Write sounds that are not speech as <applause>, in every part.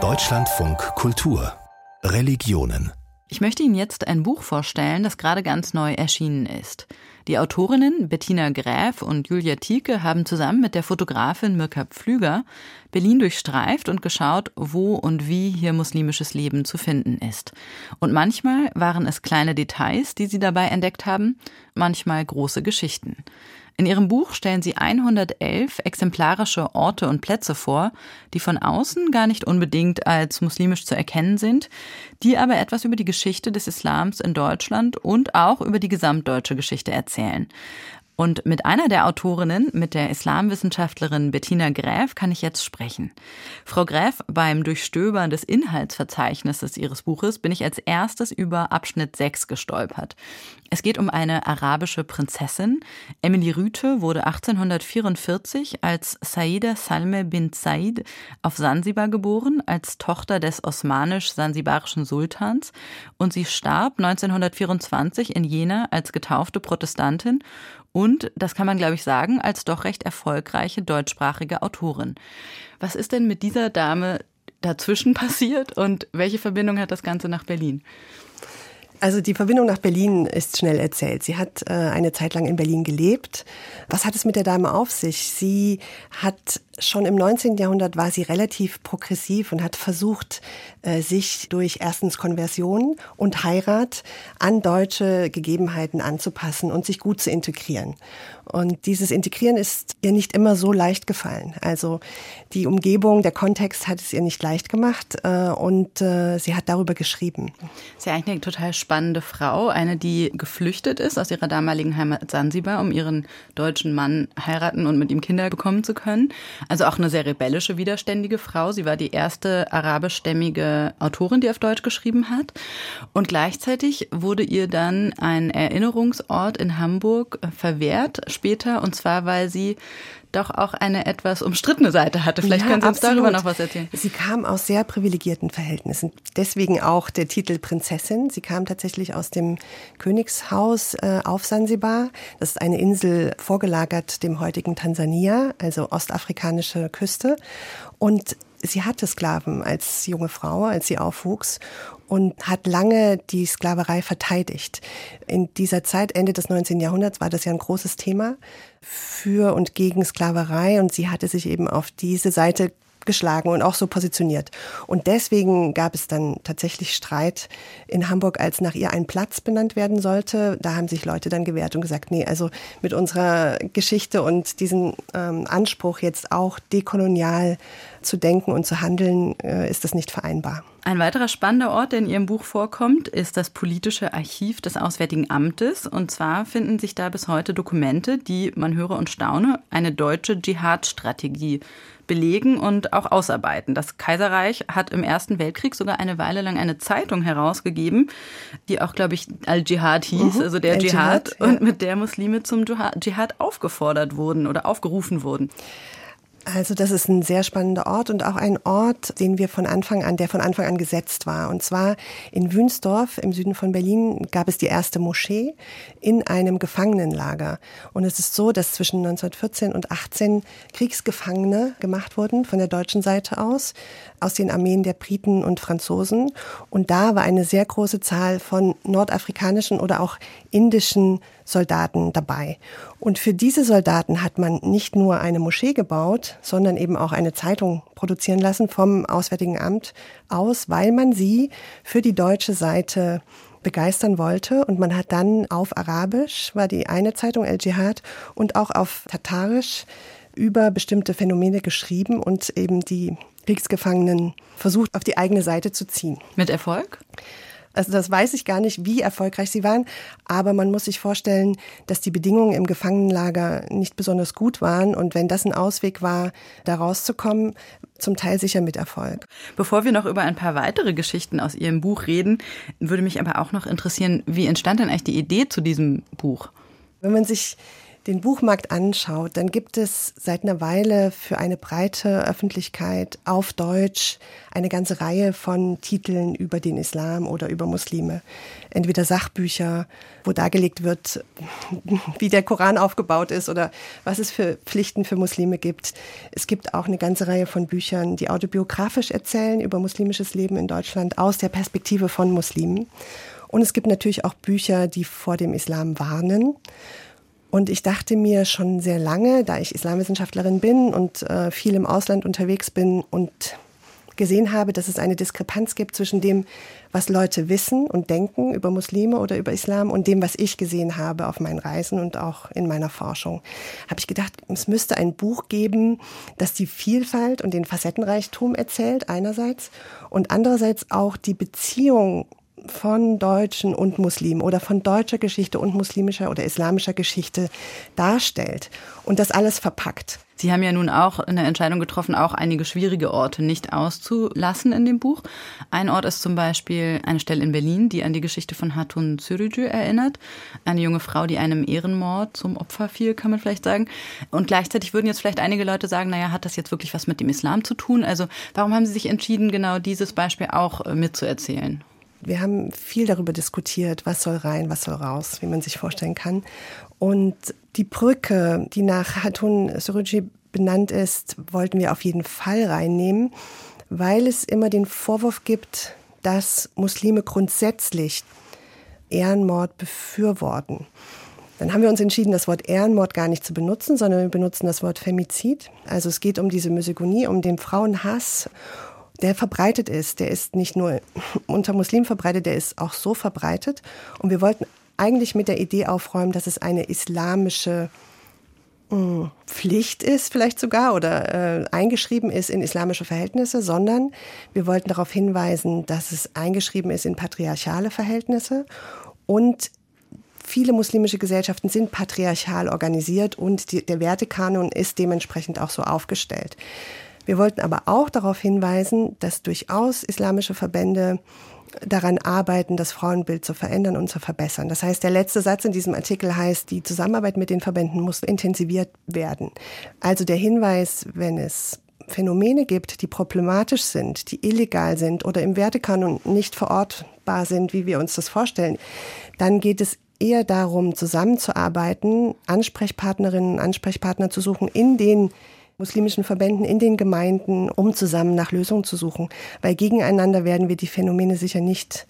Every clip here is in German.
Deutschlandfunk Kultur Religionen ich möchte Ihnen jetzt ein Buch vorstellen, das gerade ganz neu erschienen ist. Die Autorinnen Bettina Gräf und Julia Tieke haben zusammen mit der Fotografin Mirka Pflüger Berlin durchstreift und geschaut, wo und wie hier muslimisches Leben zu finden ist. Und manchmal waren es kleine Details, die sie dabei entdeckt haben, manchmal große Geschichten. In ihrem Buch stellen sie 111 exemplarische Orte und Plätze vor, die von außen gar nicht unbedingt als muslimisch zu erkennen sind, die aber etwas über die Geschichte des Islams in Deutschland und auch über die gesamtdeutsche Geschichte erzählen. Und mit einer der Autorinnen, mit der Islamwissenschaftlerin Bettina Gräf, kann ich jetzt sprechen. Frau Gräf, beim Durchstöbern des Inhaltsverzeichnisses Ihres Buches bin ich als erstes über Abschnitt 6 gestolpert. Es geht um eine arabische Prinzessin. Emily Rüthe wurde 1844 als Saida Salme bin Said auf Sansibar geboren, als Tochter des osmanisch-sansibarischen Sultans und sie starb 1924 in Jena als getaufte Protestantin und, das kann man glaube ich sagen, als doch recht erfolgreiche deutschsprachige Autorin. Was ist denn mit dieser Dame dazwischen <laughs> passiert und welche Verbindung hat das Ganze nach Berlin? Also die Verbindung nach Berlin ist schnell erzählt. Sie hat äh, eine Zeit lang in Berlin gelebt. Was hat es mit der Dame auf sich? Sie hat schon im 19. Jahrhundert war sie relativ progressiv und hat versucht, äh, sich durch erstens Konversion und Heirat an deutsche Gegebenheiten anzupassen und sich gut zu integrieren. Und dieses Integrieren ist ihr nicht immer so leicht gefallen. Also die Umgebung, der Kontext hat es ihr nicht leicht gemacht äh, und äh, sie hat darüber geschrieben. Sie ist eigentlich eine total spannende Frau, eine, die geflüchtet ist aus ihrer damaligen Heimat Sansibar, um ihren deutschen Mann heiraten und mit ihm Kinder bekommen zu können. Also auch eine sehr rebellische, widerständige Frau. Sie war die erste arabischstämmige Autorin, die auf Deutsch geschrieben hat. Und gleichzeitig wurde ihr dann ein Erinnerungsort in Hamburg verwehrt später, und zwar weil sie doch auch eine etwas umstrittene Seite hatte. Vielleicht ja, können Sie uns absolut. darüber noch was erzählen. Sie kam aus sehr privilegierten Verhältnissen. Deswegen auch der Titel Prinzessin. Sie kam tatsächlich aus dem Königshaus äh, auf Sansibar. Das ist eine Insel vorgelagert dem heutigen Tansania, also ostafrikanische Küste. Und sie hatte Sklaven als junge Frau, als sie aufwuchs und hat lange die Sklaverei verteidigt. In dieser Zeit, Ende des 19. Jahrhunderts, war das ja ein großes Thema für und gegen Sklaverei und sie hatte sich eben auf diese Seite geschlagen und auch so positioniert. Und deswegen gab es dann tatsächlich Streit in Hamburg, als nach ihr ein Platz benannt werden sollte. Da haben sich Leute dann gewehrt und gesagt, nee, also mit unserer Geschichte und diesem ähm, Anspruch jetzt auch dekolonial zu denken und zu handeln, äh, ist das nicht vereinbar. Ein weiterer spannender Ort, der in Ihrem Buch vorkommt, ist das politische Archiv des Auswärtigen Amtes. Und zwar finden sich da bis heute Dokumente, die, man höre und staune, eine deutsche Dschihad-Strategie belegen und auch ausarbeiten. Das Kaiserreich hat im Ersten Weltkrieg sogar eine Weile lang eine Zeitung herausgegeben, die auch, glaube ich, Al-Dschihad hieß, mhm, also der Dschihad, ja. und mit der Muslime zum Dschihad aufgefordert wurden oder aufgerufen wurden. Also das ist ein sehr spannender Ort und auch ein Ort, den wir von Anfang an, der von Anfang an gesetzt war. Und zwar in Wünsdorf im Süden von Berlin gab es die erste Moschee in einem Gefangenenlager. Und es ist so, dass zwischen 1914 und 18 Kriegsgefangene gemacht wurden von der deutschen Seite aus, aus den Armeen der Briten und Franzosen. Und da war eine sehr große Zahl von nordafrikanischen oder auch indischen Soldaten dabei. Und für diese Soldaten hat man nicht nur eine Moschee gebaut, sondern eben auch eine Zeitung produzieren lassen vom Auswärtigen Amt aus, weil man sie für die deutsche Seite begeistern wollte. Und man hat dann auf Arabisch, war die eine Zeitung El Jihad, und auch auf Tatarisch über bestimmte Phänomene geschrieben und eben die Kriegsgefangenen versucht, auf die eigene Seite zu ziehen. Mit Erfolg? Also das weiß ich gar nicht, wie erfolgreich sie waren, aber man muss sich vorstellen, dass die Bedingungen im Gefangenenlager nicht besonders gut waren und wenn das ein Ausweg war, da rauszukommen, zum Teil sicher mit Erfolg. Bevor wir noch über ein paar weitere Geschichten aus Ihrem Buch reden, würde mich aber auch noch interessieren, wie entstand denn eigentlich die Idee zu diesem Buch? Wenn man sich den Buchmarkt anschaut, dann gibt es seit einer Weile für eine breite Öffentlichkeit auf Deutsch eine ganze Reihe von Titeln über den Islam oder über Muslime. Entweder Sachbücher, wo dargelegt wird, <laughs> wie der Koran aufgebaut ist oder was es für Pflichten für Muslime gibt. Es gibt auch eine ganze Reihe von Büchern, die autobiografisch erzählen über muslimisches Leben in Deutschland aus der Perspektive von Muslimen. Und es gibt natürlich auch Bücher, die vor dem Islam warnen. Und ich dachte mir schon sehr lange, da ich Islamwissenschaftlerin bin und äh, viel im Ausland unterwegs bin und gesehen habe, dass es eine Diskrepanz gibt zwischen dem, was Leute wissen und denken über Muslime oder über Islam und dem, was ich gesehen habe auf meinen Reisen und auch in meiner Forschung. Habe ich gedacht, es müsste ein Buch geben, das die Vielfalt und den Facettenreichtum erzählt einerseits und andererseits auch die Beziehung von Deutschen und Muslimen oder von deutscher Geschichte und muslimischer oder islamischer Geschichte darstellt und das alles verpackt. Sie haben ja nun auch eine Entscheidung getroffen, auch einige schwierige Orte nicht auszulassen in dem Buch. Ein Ort ist zum Beispiel eine Stelle in Berlin, die an die Geschichte von Hatun Sürücü erinnert. Eine junge Frau, die einem Ehrenmord zum Opfer fiel, kann man vielleicht sagen. Und gleichzeitig würden jetzt vielleicht einige Leute sagen, naja, hat das jetzt wirklich was mit dem Islam zu tun? Also warum haben Sie sich entschieden, genau dieses Beispiel auch äh, mitzuerzählen? Wir haben viel darüber diskutiert, was soll rein, was soll raus, wie man sich vorstellen kann. Und die Brücke, die nach Hatun Suruji benannt ist, wollten wir auf jeden Fall reinnehmen, weil es immer den Vorwurf gibt, dass Muslime grundsätzlich Ehrenmord befürworten. Dann haben wir uns entschieden, das Wort Ehrenmord gar nicht zu benutzen, sondern wir benutzen das Wort Femizid. Also es geht um diese Misogonie, um den Frauenhass der verbreitet ist. Der ist nicht nur unter Muslimen verbreitet, der ist auch so verbreitet. Und wir wollten eigentlich mit der Idee aufräumen, dass es eine islamische mm, Pflicht ist, vielleicht sogar, oder äh, eingeschrieben ist in islamische Verhältnisse, sondern wir wollten darauf hinweisen, dass es eingeschrieben ist in patriarchale Verhältnisse und viele muslimische Gesellschaften sind patriarchal organisiert und die, der Wertekanon ist dementsprechend auch so aufgestellt. Wir wollten aber auch darauf hinweisen, dass durchaus islamische Verbände daran arbeiten, das Frauenbild zu verändern und zu verbessern. Das heißt, der letzte Satz in diesem Artikel heißt, die Zusammenarbeit mit den Verbänden muss intensiviert werden. Also der Hinweis, wenn es Phänomene gibt, die problematisch sind, die illegal sind oder im Wertekanon nicht verortbar sind, wie wir uns das vorstellen, dann geht es eher darum, zusammenzuarbeiten, Ansprechpartnerinnen und Ansprechpartner zu suchen in den muslimischen Verbänden in den Gemeinden, um zusammen nach Lösungen zu suchen. Weil gegeneinander werden wir die Phänomene sicher nicht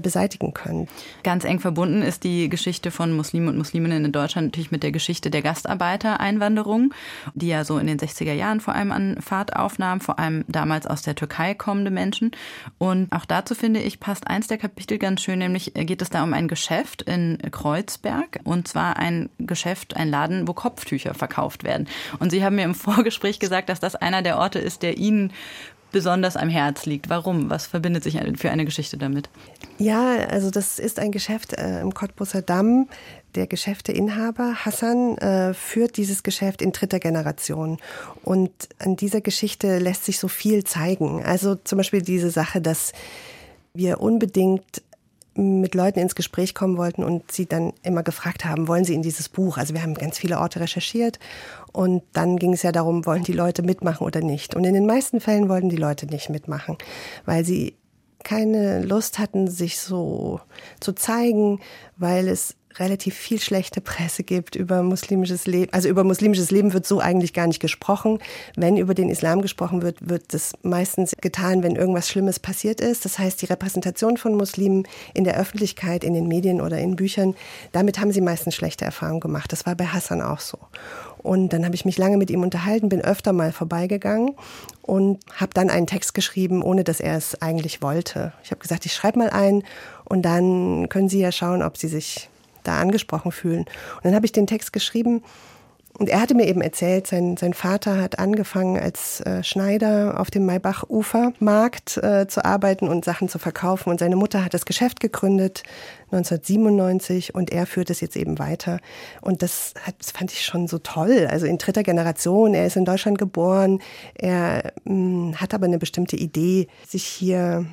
beseitigen können. Ganz eng verbunden ist die Geschichte von Muslimen und Musliminnen in Deutschland natürlich mit der Geschichte der Gastarbeitereinwanderung, die ja so in den 60er Jahren vor allem an Fahrt aufnahm, vor allem damals aus der Türkei kommende Menschen. Und auch dazu finde ich, passt eins der Kapitel ganz schön, nämlich geht es da um ein Geschäft in Kreuzberg und zwar ein Geschäft, ein Laden, wo Kopftücher verkauft werden. Und Sie haben mir im <laughs> Vorgespräch gesagt, dass das einer der Orte ist, der Ihnen besonders am Herz liegt. Warum? Was verbindet sich für eine Geschichte damit? Ja, also das ist ein Geschäft äh, im Cottbusser Damm. Der Geschäfteinhaber Hassan äh, führt dieses Geschäft in dritter Generation. Und an dieser Geschichte lässt sich so viel zeigen. Also zum Beispiel diese Sache, dass wir unbedingt mit Leuten ins Gespräch kommen wollten und sie dann immer gefragt haben, wollen sie in dieses Buch? Also wir haben ganz viele Orte recherchiert und dann ging es ja darum, wollen die Leute mitmachen oder nicht? Und in den meisten Fällen wollten die Leute nicht mitmachen, weil sie keine Lust hatten, sich so zu zeigen, weil es relativ viel schlechte Presse gibt über muslimisches Leben. Also über muslimisches Leben wird so eigentlich gar nicht gesprochen. Wenn über den Islam gesprochen wird, wird das meistens getan, wenn irgendwas Schlimmes passiert ist. Das heißt, die Repräsentation von Muslimen in der Öffentlichkeit, in den Medien oder in Büchern, damit haben sie meistens schlechte Erfahrungen gemacht. Das war bei Hassan auch so. Und dann habe ich mich lange mit ihm unterhalten, bin öfter mal vorbeigegangen und habe dann einen Text geschrieben, ohne dass er es eigentlich wollte. Ich habe gesagt, ich schreibe mal einen und dann können Sie ja schauen, ob Sie sich da angesprochen fühlen. Und dann habe ich den Text geschrieben und er hatte mir eben erzählt, sein, sein Vater hat angefangen als äh, Schneider auf dem Maybach-Ufermarkt äh, zu arbeiten und Sachen zu verkaufen. Und seine Mutter hat das Geschäft gegründet 1997 und er führt es jetzt eben weiter. Und das, hat, das fand ich schon so toll. Also in dritter Generation, er ist in Deutschland geboren, er mh, hm, hat aber eine bestimmte Idee, sich hier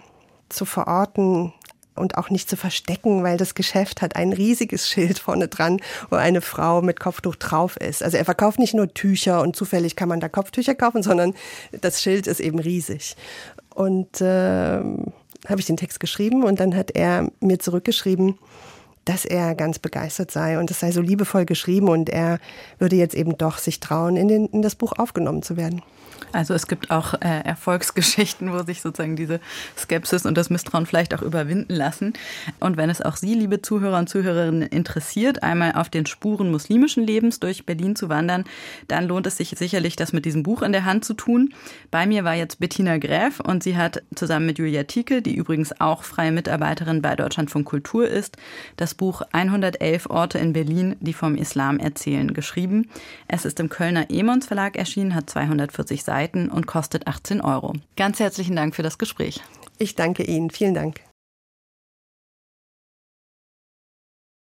zu verorten und auch nicht zu verstecken, weil das Geschäft hat ein riesiges Schild vorne dran, wo eine Frau mit Kopftuch drauf ist. Also er verkauft nicht nur Tücher und zufällig kann man da Kopftücher kaufen, sondern das Schild ist eben riesig. Und äh, habe ich den Text geschrieben und dann hat er mir zurückgeschrieben, dass er ganz begeistert sei und es sei so liebevoll geschrieben und er würde jetzt eben doch sich trauen, in, den, in das Buch aufgenommen zu werden. Also es gibt auch äh, Erfolgsgeschichten, wo sich sozusagen diese Skepsis und das Misstrauen vielleicht auch überwinden lassen. Und wenn es auch Sie, liebe Zuhörer und Zuhörerinnen, interessiert, einmal auf den Spuren muslimischen Lebens durch Berlin zu wandern, dann lohnt es sich sicherlich, das mit diesem Buch in der Hand zu tun. Bei mir war jetzt Bettina Gräf und sie hat zusammen mit Julia Tieke, die übrigens auch freie Mitarbeiterin bei Deutschlandfunk Kultur ist, das Buch 111 Orte in Berlin, die vom Islam erzählen, geschrieben. Es ist im Kölner Emons Verlag erschienen, hat 240 Seiten und kostet 18 Euro. Ganz herzlichen Dank für das Gespräch. Ich danke Ihnen. Vielen Dank.